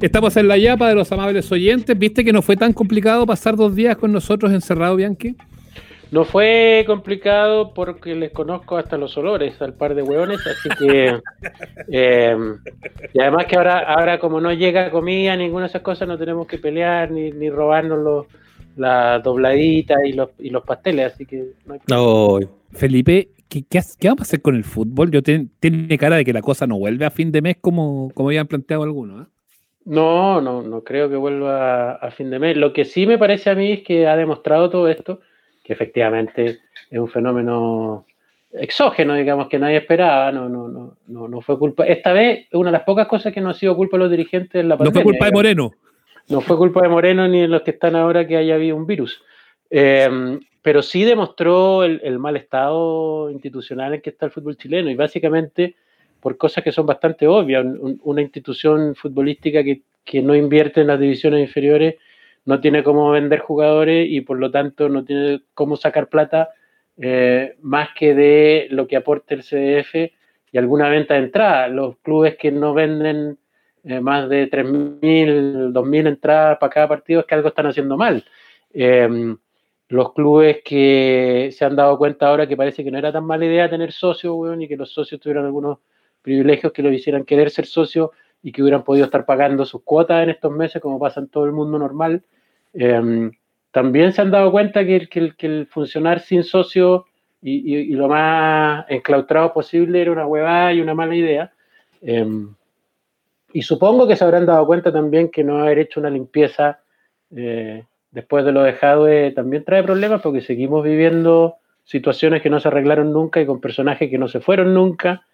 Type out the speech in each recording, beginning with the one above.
Estamos en la yapa de los amables oyentes. ¿Viste que no fue tan complicado pasar dos días con nosotros encerrado, Bianchi? No fue complicado porque les conozco hasta los olores al par de hueones, así que. Eh, y además que ahora, ahora, como no llega comida, ninguna de esas cosas, no tenemos que pelear ni, ni robarnos los, las dobladitas y los, y los pasteles, así que no Felipe, ¿qué, qué, vamos a hacer con el fútbol? Yo tiene cara de que la cosa no vuelve a fin de mes como, como habían planteado algunos. ¿eh? No, no, no creo que vuelva a fin de mes. Lo que sí me parece a mí es que ha demostrado todo esto, que efectivamente es un fenómeno exógeno, digamos, que nadie esperaba, no, no, no, no, no fue culpa. Esta vez, una de las pocas cosas que no ha sido culpa de los dirigentes en la pandemia. No fue culpa de Moreno. No fue culpa de Moreno ni de los que están ahora que haya habido un virus. Eh, pero sí demostró el, mal estado institucional en que está el fútbol chileno y básicamente por cosas que son bastante obvias. una institución futbolística que, no invierte en las divisiones inferiores no tiene cómo vender jugadores y por lo tanto no tiene cómo sacar plata eh, más que de lo que aporte el CDF y alguna venta de entrada. Los clubes que no venden eh, más de 3.000, 2.000 entradas para cada partido es que algo están haciendo mal. Eh, los clubes que se han dado cuenta ahora que parece que no era tan mala idea tener socios, weón, y que los socios tuvieran algunos privilegios que lo hicieran querer ser socios y que hubieran podido estar pagando sus cuotas en estos meses, como pasa en todo el mundo normal. Em, también se han dado cuenta que, el funcionar sin socios y, lo más enclaustrado posible era una huevada y una mala idea. Em, y supongo que se habrán dado cuenta también que no haber hecho una limpieza eh, después de lo dejado también trae problemas porque seguimos viviendo situaciones que no se arreglaron nunca y con personajes que no se fueron nunca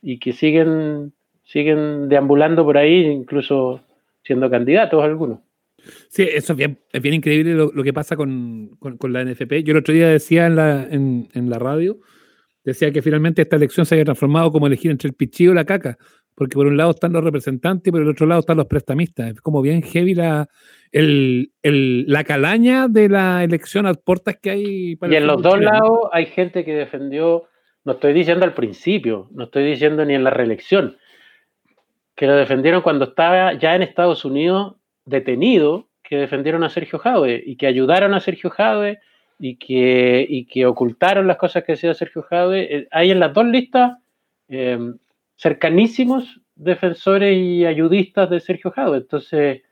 y que siguen, siguen deambulando por ahí, incluso siendo candidatos algunos. Sí, eso es bien, es bien increíble lo, que pasa con, la NFP. Yo el otro día decía en la, en, la radio, decía que finalmente esta elección se había transformado como elegir entre el pichillo y la caca, porque por un lado están los representantes y por el otro lado están los prestamistas. Es como bien heavy la, el, la calaña de la elección a puertas que hay. Para y en los dos lados hay gente que defendió, no estoy diciendo al principio, no estoy diciendo ni en la reelección, que lo defendieron cuando estaba ya en Estados Unidos detenido, que defendieron a Sergio Jadwe y que ayudaron a Sergio Jadwe y que, y que ocultaron las cosas que decía Sergio Jadwe. Eh, hay en las dos listas eh, cercanísimos defensores y ayudistas de Sergio Jadwe. Entonces,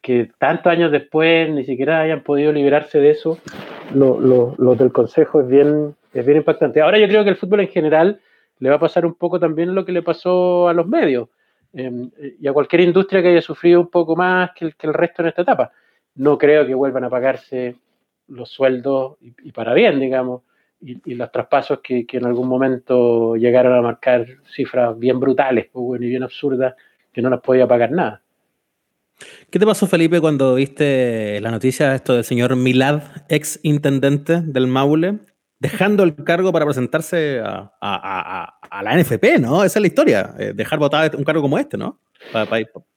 que tantos años después ni siquiera hayan podido liberarse de eso, lo, del Consejo es bien, es bien impactante. Ahora yo creo que el fútbol en general le va a pasar un poco también lo que le pasó a los medios em, y a cualquier industria que haya sufrido un poco más que el resto en esta etapa. No creo que vuelvan a pagarse los sueldos y, para bien, digamos, y, los traspasos que, en algún momento llegaron a marcar cifras bien brutales pues, y bien absurdas que no las podía pagar nada. ¿Qué te pasó, Felipe, cuando viste la noticia de esto del señor Milad, ex intendente del Maule, dejando el cargo para presentarse a, la NFP, ¿no? Esa es la historia, eh, dejar votar un cargo como este, ¿no?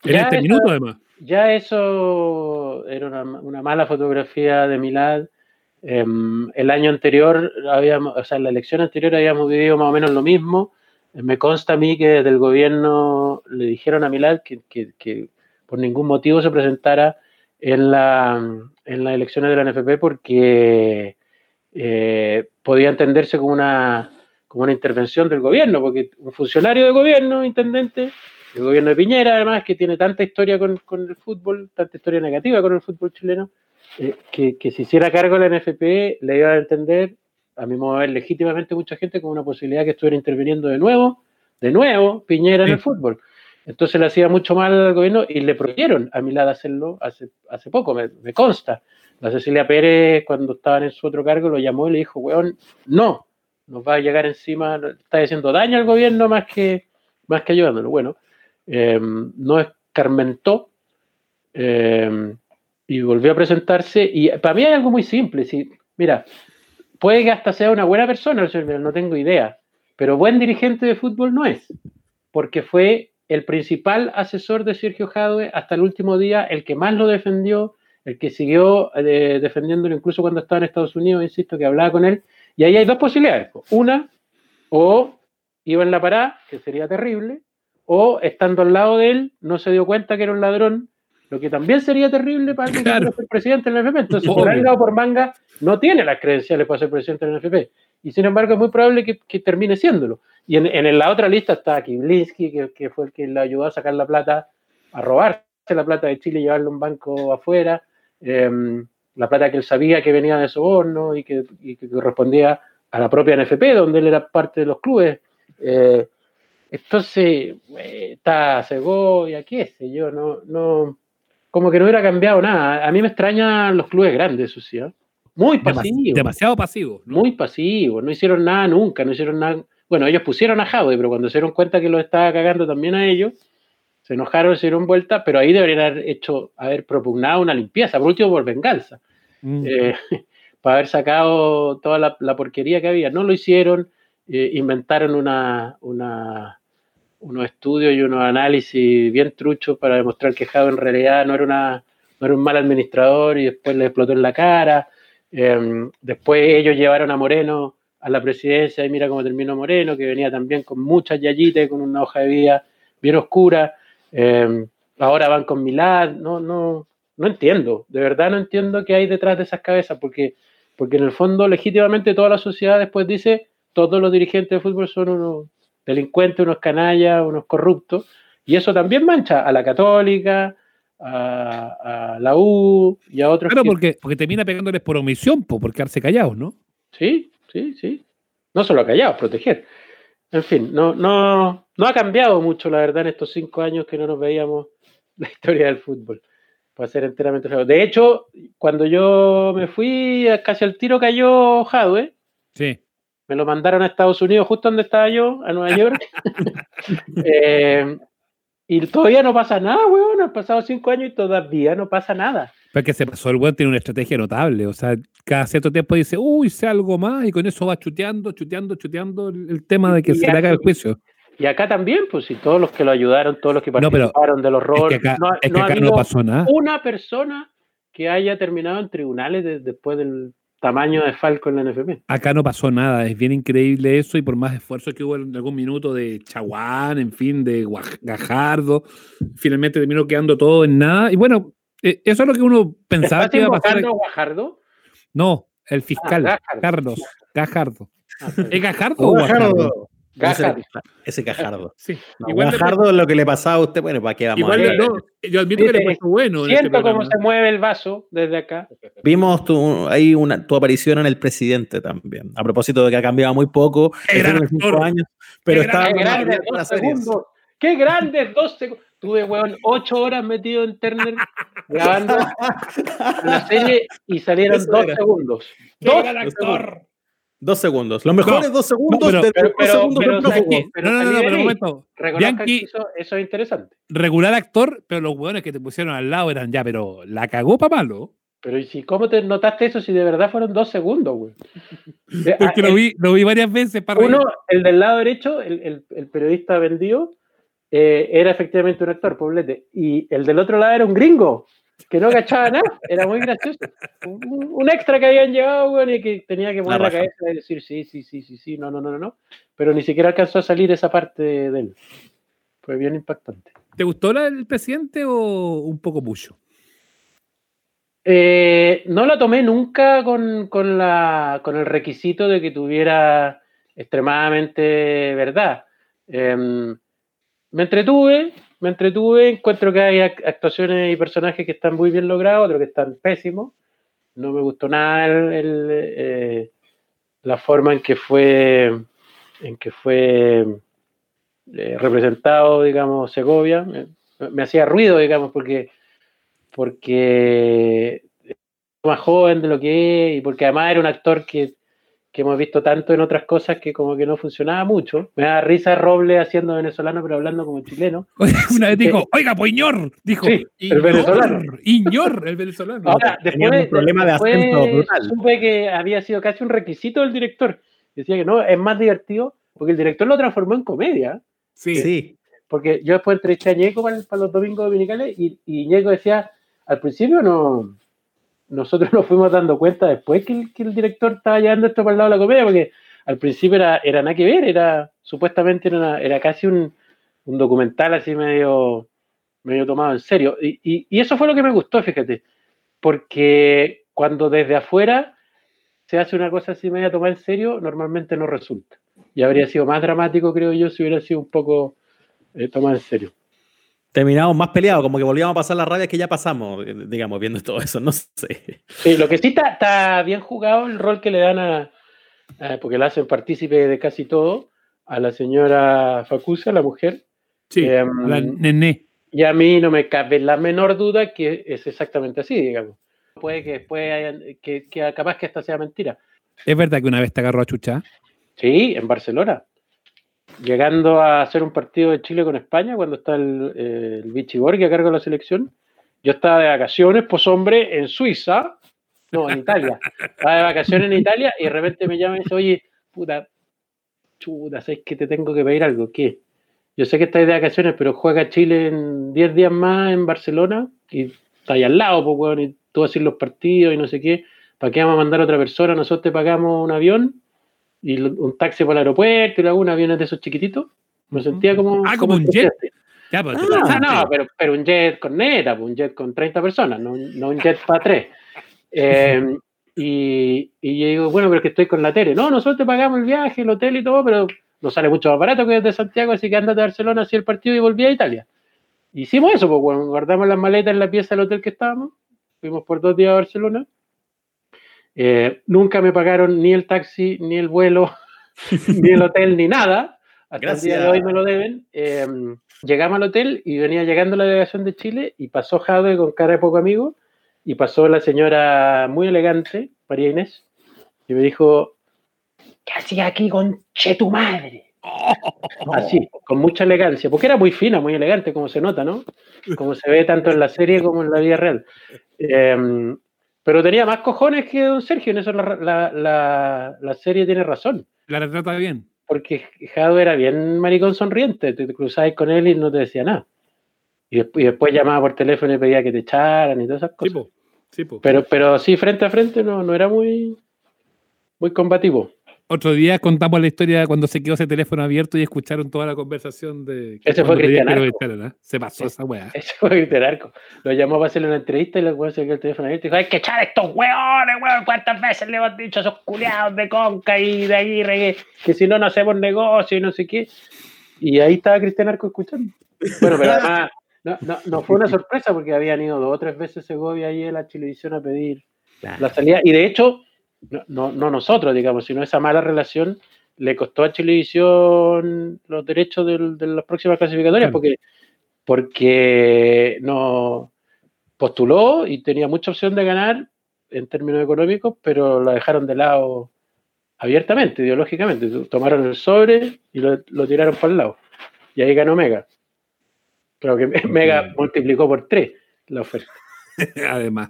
en este minuto, además. Ya eso era una, mala fotografía de Milad. Em, el año anterior, habíamos, o sea, en la elección anterior habíamos vivido más o menos lo mismo. Me consta a mí que desde el gobierno le dijeron a Milad que por ningún motivo se presentara en, la, en las elecciones de la NFP porque eh, podía entenderse como una, como una intervención del gobierno, porque un funcionario de gobierno, intendente, el gobierno de Piñera, además, que tiene tanta historia con, el fútbol, tanta historia negativa con el fútbol chileno, eh, que, que si hiciera cargo la NFP le iba a entender, a mi modo de ver, legítimamente mucha gente como una posibilidad que estuviera interviniendo de nuevo, de nuevo, Piñera en el fútbol. Entonces le hacía mucho mal al gobierno y le prohibieron a Milad hacerlo hace, hace poco, me, consta. La Cecilia Pérez, cuando estaban en su otro cargo, lo llamó y le dijo, weón, no, nos va a llegar encima, está haciendo daño al gobierno más que, más que ayudándolo. Bueno, em, no escarmentó eh, y volvió a presentarse. Y para mí hay algo muy simple. Si, mira, puede que hasta sea una buena persona, no tengo idea, pero buen dirigente de fútbol no es, porque fue el principal asesor de Sergio Jadwe hasta el último día, el que más lo defendió, el que siguió eh, defendiéndolo incluso cuando estaba en Estados Unidos, insisto, que hablaba con él. Y ahí hay dos posibilidades. Una, o iba en la parada, que sería terrible, o estando al lado de él, no se dio cuenta que era un ladrón, lo que también sería terrible para el que ser presidente del NFP. Entonces, por un lado, por manga, no tiene las credenciales para ser presidente del NFP. Y sin embargo, es muy probable que, termine siéndolo. Y en, la otra lista está Kiblinski, que, fue el que le ayudó a sacar la plata, a robarse la plata de Chile y llevarlo a un banco afuera. Em, la plata que él sabía que venía de soborno y que, y que correspondía a la propia NFP, donde él era parte de los clubes. Eh, entonces, eh, está Segovia, qué sé yo, no, no, como que no hubiera cambiado nada. A mí me extrañan los clubes grandes, eso sí, ¿eh? Muy pasivos. Demasiado pasivos. Muy pasivos, no hicieron nada nunca, no hicieron nada. Bueno, ellos pusieron a Jaude, pero cuando se dieron cuenta que lo estaba cagando también a ellos, se enojaron, se dieron vuelta, pero ahí deberían haber hecho, haber propugnado una limpieza, por último por venganza. Mm. Eh, para haber sacado toda la, porquería que había. No lo hicieron, eh, inventaron una, unos estudios y unos análisis bien truchos para demostrar que Jado en realidad no era, una, no era un mal administrador y después le explotó en la cara. Em, después ellos llevaron a Moreno a la presidencia y mira cómo terminó Moreno, que venía también con muchas yayitas, con una hoja de vida bien oscura. Em, ahora van con Milad, no, no, no entiendo, de verdad no entiendo qué hay detrás de esas cabezas, porque porque en el fondo legítimamente toda la sociedad después dice, todos los dirigentes de fútbol son unos delincuentes, unos canallas, unos corruptos, y eso también mancha a la católica, a, la U y a otros. Claro, porque, porque termina pegándoles por omisión, por quedarse callados, ¿no? Sí, sí, sí. No solo callados, proteger. En fin, no, no, no ha cambiado mucho, la verdad, en estos cinco años que no nos veíamos la historia del fútbol para ser enteramente De hecho, cuando yo me fui, casi al tiro cayó Jadwe. Sí. Me lo mandaron a Estados Unidos, justo donde estaba yo, a Nueva York. Eh, y todavía no pasa nada, weón. Han pasado cinco años y todavía no pasa nada. Porque se pasó el weón, tiene una estrategia notable. O sea, cada cierto tiempo dice, uy, sé algo más, y con eso va chuteando, chuteando, chuteando el, tema de que se le haga el juicio. Y acá también, pues, si todos los que lo ayudaron, todos los que participaron de los roles, no, es que acá no, pasó nada. Una persona que haya terminado en tribunales después del tamaño de Falco en la NFP. Acá no pasó nada, es bien increíble eso y por más esfuerzo que hubo en algún minuto de Chaguán, en fin, de Gajardo, finalmente terminó quedando todo en nada. Y bueno, eh, eso es lo que uno pensaba que iba a pasar. Gajardo? No, el fiscal, ah, Carlos, Gajardo. Ah, ¿Es Gajardo o Gajardo? Gajardo. Ese, Gajardo. Sí. Igual Gajardo, lo que le pasaba a usted, bueno, ¿para qué vamos Igual, a no, yo admito que le pasó bueno. Este siento cómo se mueve el vaso desde acá. Vimos tu, ahí una, tu aparición en El Presidente también. A propósito de que ha cambiado muy poco. en cinco años, pero estaba. Qué grandes dos segundos. Qué grandes dos segundos. Tuve, weón, ocho horas metido en Turner grabando la serie y salieron dos segundos. Dos actor. Dos segundos. Los mejores dos segundos pero, de pero, pero, segundos pero, pero, no, no, no, pero un momento. Bianchi, eso, eso, es interesante. Regular actor, pero los hueones que te pusieron al lado eran ya, pero la cagó para malo. Pero ¿y si cómo te notaste eso si de verdad fueron dos segundos, güey? Porque lo, vi, lo vi varias veces. Para uno, el del lado derecho, el, el, el periodista vendido, eh, era efectivamente un actor, poblete. Y el del otro lado era un gringo que no cachaba nada, era muy gracioso. Un, extra que habían llevado, güey, y que tenía que poner la, cabeza y decir sí, sí, sí, sí, sí, no, no, no, no, pero ni siquiera alcanzó a salir esa parte de él. Fue bien impactante. ¿Te gustó la del presidente o un poco mucho? Eh, no la tomé nunca con, con, la, con el requisito de que tuviera extremadamente verdad. Em, me entretuve, me entretuve, encuentro que hay actuaciones y personajes que están muy bien logrados, otros que están pésimos. No me gustó nada eh, la forma en que fue, en que fue eh, representado, digamos, Segovia. Me, hacía ruido, digamos, porque, porque más joven de lo que es y porque además era un actor que que hemos visto tanto en otras cosas que como que no funcionaba mucho. Me da risa Roble haciendo venezolano, pero hablando como chileno. Una vez dijo, oiga, Poñor, dijo, el venezolano. Iñor, el venezolano. Ahora, después, un problema de acento brutal. supe que había sido casi un requisito del director. Decía que no, es más divertido, porque el director lo transformó en comedia. Sí. sí. Porque yo después entrevisté a Ñeco para, los domingos dominicales y, y Ñeco decía, al principio no, nosotros nos fuimos dando cuenta después que el, director estaba llevando esto para el lado de la comedia, porque al principio era, nada que ver, era supuestamente era, era casi un, un documental así medio, medio tomado en serio. Y, y, eso fue lo que me gustó, fíjate, porque cuando desde afuera se hace una cosa así media tomada en serio, normalmente no resulta. Y habría sido más dramático, creo yo, si hubiera sido un poco eh, tomado en serio. Terminamos más peleados, como que volvíamos a pasar la rabia que ya pasamos, eh, digamos, viendo todo eso, no sé. Sí, lo que sí está, bien jugado el rol que le dan a, porque la hacen partícipe de casi todo, a la señora Facusa, la mujer. Sí, em, la nené. Y a mí no me cabe la menor duda que es exactamente así, digamos. Puede que después hayan, que, que capaz que esta sea mentira. ¿Es verdad que una vez te agarró a chucha? Sí, en Barcelona llegando a hacer un partido de Chile con España, cuando está el, eh, el Borghi a cargo de la selección, yo estaba de vacaciones, pues hombre, en Suiza, no, en Italia, estaba de vacaciones en Italia y de repente me llama y dice, oye, puta, chuta, ¿sabes que te tengo que pedir algo? ¿Qué? Yo sé que estáis de vacaciones, pero juega Chile en 10 días más en Barcelona y está ahí al lado, pues, bueno, y tú haces los partidos y no sé qué. ¿Para qué vamos a mandar a otra persona? Nosotros te pagamos un avión y un taxi para el aeropuerto y luego un avión de esos chiquititos. Me sentía como. Ah, como, un jet. Ya, pues, ah, no, pero, pero, un jet con neta, pues, un jet con 30 personas, no, no un jet para tres. Eh, y, y yo digo, bueno, pero es que estoy con la tele. No, nosotros te pagamos el viaje, el hotel y todo, pero nos sale mucho más barato que desde Santiago, así que andate a Barcelona, hacía el partido y volví a Italia. Hicimos eso, pues bueno, guardamos las maletas en la pieza del hotel que estábamos, fuimos por dos días a Barcelona eh, nunca me pagaron ni el taxi, ni el vuelo, ni el hotel, ni nada. Hasta el día de hoy me lo deben. Em, llegamos al hotel y venía llegando la delegación de Chile y pasó Jade con cara de poco amigo y pasó la señora muy elegante, María Inés, y me dijo, ¿qué hacía aquí con che tu madre? Así, con mucha elegancia, porque era muy fina, muy elegante, como se nota, ¿no? Como se ve tanto en la serie como en la vida real. Eh, pero tenía más cojones que Don Sergio, en eso la, serie tiene razón. La retrata bien. Porque Jado era bien maricón sonriente, te, cruzabas con él y no te decía nada. Y después, llamaba por teléfono y pedía que te echaran y todas esas cosas. Sí, Pero, pero sí, frente a frente no, no era muy, muy combativo. Otro día contamos la historia de cuando se quedó ese teléfono abierto y escucharon toda la conversación de. Ese fue Cristian Arco. Se pasó esa weá. Ese fue Cristian Arco. Lo llamó para hacerle una entrevista y luego se quedó el teléfono abierto y dijo: Hay que echar a estos weones, weón. ¿Cuántas veces le hemos dicho a esos culiados de Conca y de Aguirre que, si no, no hacemos negocio y no sé qué? Y ahí estaba Cristian Arco escuchando. Bueno, pero además. No, no, no, fue una sorpresa porque habían ido dos o tres veces Segovia ahí a la televisión a pedir la salida. Y de hecho, no, no, nosotros, digamos, sino esa mala relación le costó a Chilevisión los derechos de las próximas clasificatorias porque, porque no postuló y tenía mucha opción de ganar en términos económicos, pero la dejaron de lado abiertamente, ideológicamente. Tomaron el sobre y lo, lo tiraron para el lado. Y ahí ganó Mega. Pero que Mega multiplicó por tres la oferta. Además.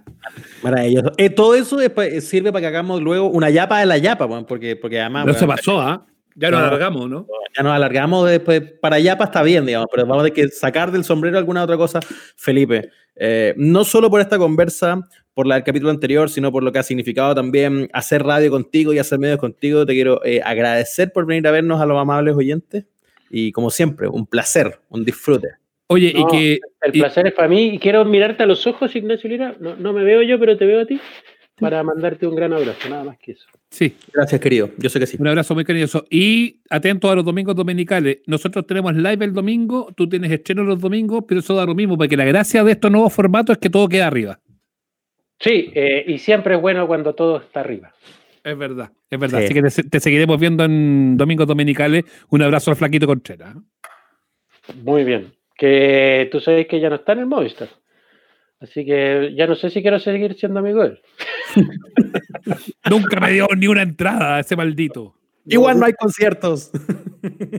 Para ellos. Eh, todo eso después sirve para que hagamos luego una yapa de la yapa, porque, porque además. No se pasó, ¿ah? Ya nos alargamos, ¿no? Ya nos alargamos después. Para yapa está bien, digamos, pero vamos a tener que sacar del sombrero alguna otra cosa, Felipe. Eh, no solo por esta conversa, por la del capítulo anterior, sino por lo que ha significado también hacer radio contigo y hacer medios contigo. Te quiero eh, agradecer por venir a vernos a los amables oyentes. Y como siempre, un placer, un disfrute. Oye, y que. El placer es para mí y quiero mirarte a los ojos, Ignacio Lira. No, no, me veo yo, pero te veo a ti para mandarte un gran abrazo, nada más que eso. Sí. Gracias, querido. Yo sé que sí. Un abrazo muy cariñoso. Y atento a los domingos dominicales. Nosotros tenemos live el domingo, tú tienes estreno los domingos, pero eso da lo mismo, porque la gracia de estos nuevos formatos es que todo queda arriba. Sí, eh, y siempre es bueno cuando todo está arriba. Es verdad, es verdad. Así que te, seguiremos viendo en domingos dominicales. Un abrazo al flaquito Conchera. Muy bien que tú sabes que ya no está en el Movistar. Así que ya no sé si quiero seguir siendo amigo de él. Nunca me dio ni una entrada ese maldito. Igual no hay conciertos.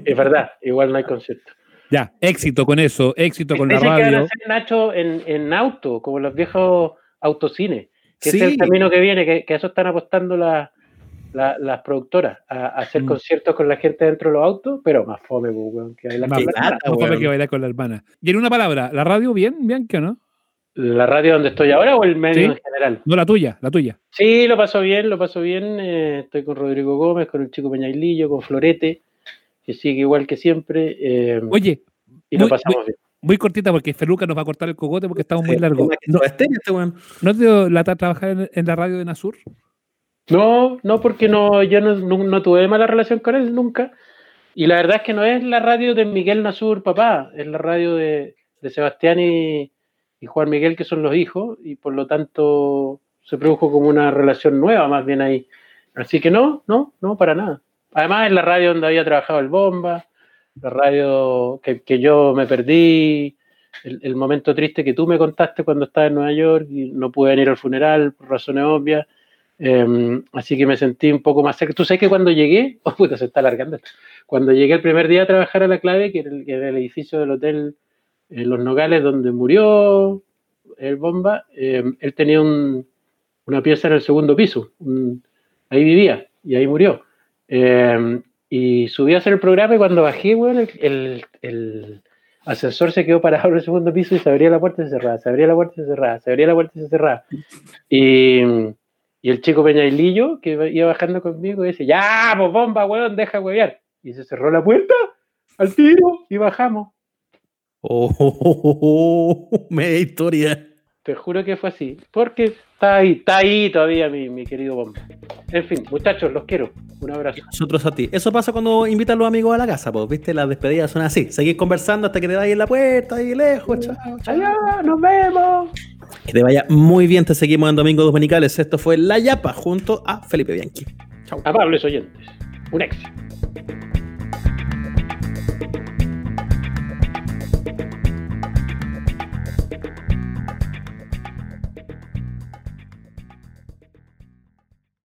Es verdad, igual no hay conciertos. Ya, éxito con eso, éxito con la radio. Que van a hacer Nacho en, en, auto, como los viejos autocines, que es el camino que viene, que, que eso están apostando las las productoras a, hacer mm. conciertos con la gente dentro de los autos, pero más fome, pues, que hay la más, fome que bailar con la hermana. Y en una palabra, ¿la radio bien, bien que no? ¿La radio donde estoy ahora o el medio en general? No, la tuya, la tuya. Sí, lo paso bien, lo paso bien. Eh, estoy con Rodrigo Gómez, con el chico Peñailillo, con Florete, que sigue igual que siempre. Eh, Oye, y lo pasamos bien. Muy cortita porque Feluca nos va a cortar el cogote porque estamos muy largos. No, este ¿No te dio lata trabajar en, la radio de Nasur? No, no, porque no, yo no, no, tuve mala relación con él nunca. Y la verdad es que no es la radio de Miguel Nasur, papá, es la radio de, de Sebastián y, y, Juan Miguel, que son los hijos, y por lo tanto se produjo como una relación nueva más bien ahí. Así que no, no, no, para nada. Además es la radio donde había trabajado el Bomba, la radio que, que yo me perdí, el, el, momento triste que tú me contaste cuando estaba en Nueva York y no pude venir al funeral por razones obvias. Em, así que me sentí un poco más cerca. Tú sabes que cuando llegué, oh puta, se está alargando. Cuando llegué el primer día a trabajar a la clave, que era el, el edificio del hotel en Los Nogales donde murió el bomba, em, él tenía un, una pieza en el segundo piso. ahí vivía y ahí murió. Em, y subí a hacer el programa y cuando bajé, bueno, el, el, ascensor se quedó parado en el segundo piso y se abría la puerta y se cerraba, se abría la puerta y se cerraba, se abría la puerta y se cerraba. Y y el chico Peñailillo, que iba bajando conmigo, dice, ya, pues bomba, weón, deja huevear. Y se cerró la puerta al tiro y bajamos. Oh, media historia. Te juro que fue así. Porque está ahí, está ahí todavía mi, mi querido bomba. En fin, muchachos, los quiero. Un abrazo. Nosotros a ti. Eso pasa cuando invitan a los amigos a la casa, pues, viste, las despedidas son así. Seguís conversando hasta que te ahí en la puerta, ahí lejos. Chao, chao. nos vemos. Que te vaya muy bien, te seguimos en Domingo Dominicales. Esto fue La Yapa junto a Felipe Bianchi. Chao. Amables oyentes, un éxito.